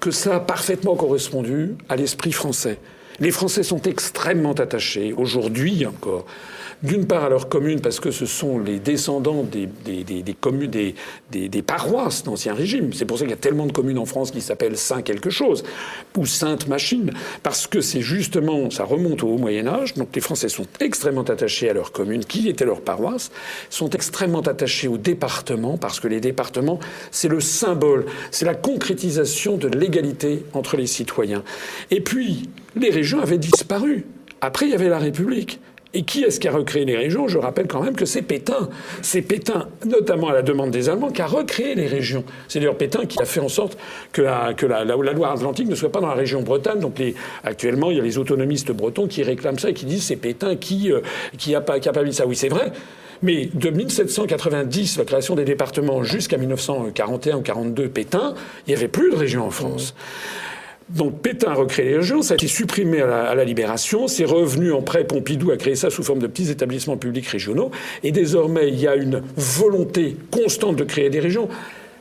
que ça a parfaitement correspondu à l'esprit français. Les Français sont extrêmement attachés, aujourd'hui encore, d'une part à leurs communes, parce que ce sont les descendants des, communes, des, paroisses d'Ancien Régime. C'est pour ça qu'il y a tellement de communes en France qui s'appellent Saint quelque chose, ou Sainte Machine, parce que c'est justement, ça remonte au Haut Moyen-Âge, donc les Français sont extrêmement attachés à leurs communes, qui étaient leurs paroisses, sont extrêmement attachés aux départements, parce que les départements, c'est le symbole, c'est la concrétisation de l'égalité entre les citoyens. Et puis, les régions avaient disparu. Après, il y avait la République. Et qui est-ce qui a recréé les régions? Je rappelle quand même que c'est Pétain. C'est Pétain, notamment à la demande des Allemands, qui a recréé les régions. C'est d'ailleurs Pétain qui a fait en sorte que, la, que la, Loire-Atlantique ne soit pas dans la région Bretagne. Donc actuellement, il y a les autonomistes bretons qui réclament ça et qui disent c'est Pétain qui, euh, a pas, qui mis ça. Oui, c'est vrai. Mais de 1790, la création des départements, jusqu'à 1941 ou 42, Pétain, il n'y avait plus de régions en France. Donc Pétain a recréé les régions, ça a été supprimé à la, Libération, c'est revenu en prêt, Pompidou a créé ça sous forme de petits établissements publics régionaux, et désormais il y a une volonté constante de créer des régions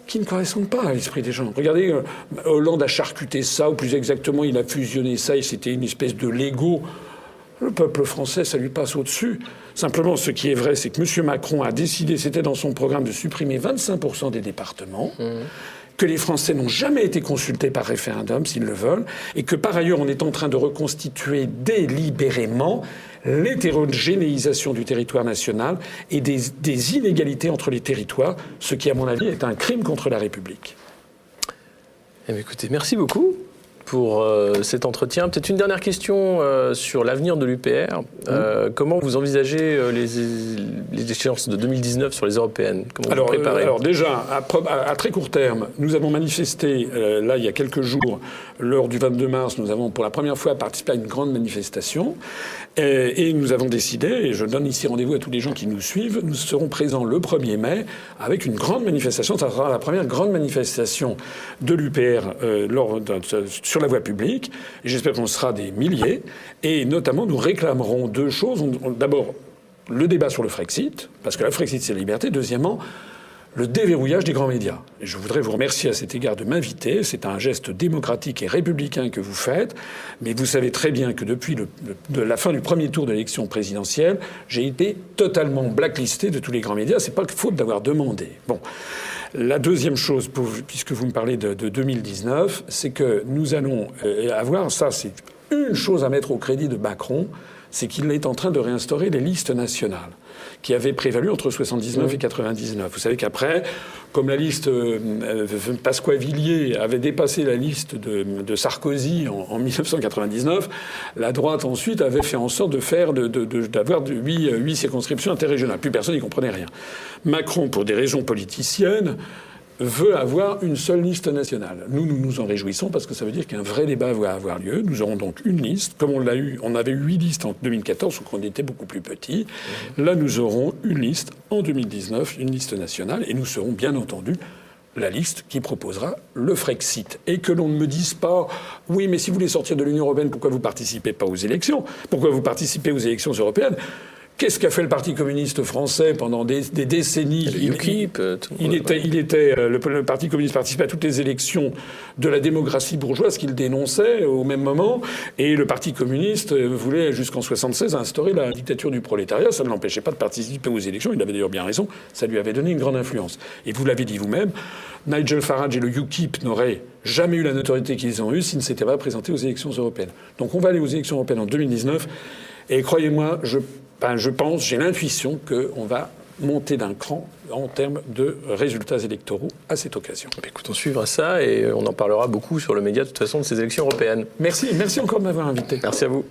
qui ne correspondent pas à l'esprit des gens. Regardez, euh, Hollande a charcuté ça, ou plus exactement il a fusionné ça, et c'était une espèce de Lego. Le peuple français, ça lui passe au-dessus. Simplement, ce qui est vrai, c'est que M. Macron a décidé, c'était dans son programme, de supprimer 25% des départements. Mmh que les Français n'ont jamais été consultés par référendum s'ils le veulent, et que par ailleurs on est en train de reconstituer délibérément l'hétérogénéisation du territoire national et des, inégalités entre les territoires, ce qui à mon avis est un crime contre la République. Eh écoutez, merci beaucoup pour euh, cet entretien. Peut-être une dernière question euh, sur l'avenir de l'UPR. Euh, comment vous envisagez les, les, échéances de 2019 sur les européennes? Comment alors, vous préparez? alors déjà, à, très court terme, nous avons manifesté, là, il y a quelques jours, lors du 22 mars, nous avons pour la première fois participé à une grande manifestation. Et, nous avons décidé, et je donne ici rendez-vous à tous les gens qui nous suivent, nous serons présents le 1er mai avec une grande manifestation. Ça sera la première grande manifestation de l'UPR lors de, sur sur la voie publique. J'espère qu'on sera des milliers. Et notamment, nous réclamerons deux choses. D'abord, le débat sur le Frexit, parce que la Frexit, c'est la liberté. Deuxièmement, le déverrouillage des grands médias. Je voudrais vous remercier à cet égard de m'inviter. C'est un geste démocratique et républicain que vous faites. Mais vous savez très bien que depuis de la fin du premier tour de l'élection présidentielle, j'ai été totalement blacklisté de tous les grands médias. C'est pas faute d'avoir demandé. Bon. La deuxième chose, puisque vous me parlez de, 2019, c'est que nous allons euh, avoir, ça c'est une chose à mettre au crédit de Macron, c'est qu'il est en train de réinstaurer les listes nationales qui avaient prévalu entre 79 et 99. Vous savez qu'après, comme la liste euh, Pasqua-Villiers avait dépassé la liste de, Sarkozy en, 1999, la droite ensuite avait fait en sorte de faire d'avoir de, huit circonscriptions interrégionales. Plus personne n'y comprenait rien. Macron, pour des raisons politiciennes, veut avoir une seule liste nationale. Nous, nous nous en réjouissons parce que ça veut dire qu'un vrai débat va avoir lieu. Nous aurons donc une liste, comme on l'a eu, on avait huit listes en 2014, donc on était beaucoup plus petit. Là, nous aurons une liste en 2019, une liste nationale, et nous serons bien entendu la liste qui proposera le Frexit. Et que l'on ne me dise pas, oui, mais si vous voulez sortir de l'Union européenne, pourquoi vous participez pas aux élections? Pourquoi vous participez aux élections européennes? Qu'est-ce qu'a fait le Parti communiste français pendant des, décennies? Il, UKIP, euh, il, était, il était euh, le, Parti communiste participait à toutes les élections de la démocratie bourgeoise qu'il dénonçait au même moment, et le Parti communiste euh, voulait jusqu'en 76 instaurer la dictature du prolétariat. Ça ne l'empêchait pas de participer aux élections. Il avait d'ailleurs bien raison. Ça lui avait donné une grande influence. Et vous l'avez dit vous-même, Nigel Farage et le UKIP n'auraient jamais eu la notoriété qu'ils ont eue s'ils ne s'étaient pas présentés aux élections européennes. Donc on va aller aux élections européennes en 2019. Et croyez-moi, je, ben, je pense, j'ai l'intuition qu'on va monter d'un cran en termes de résultats électoraux à cette occasion. Écoute, on suivra ça et on en parlera beaucoup sur le média de toute façon de ces élections européennes. Merci, merci encore de m'avoir invité. Merci à vous.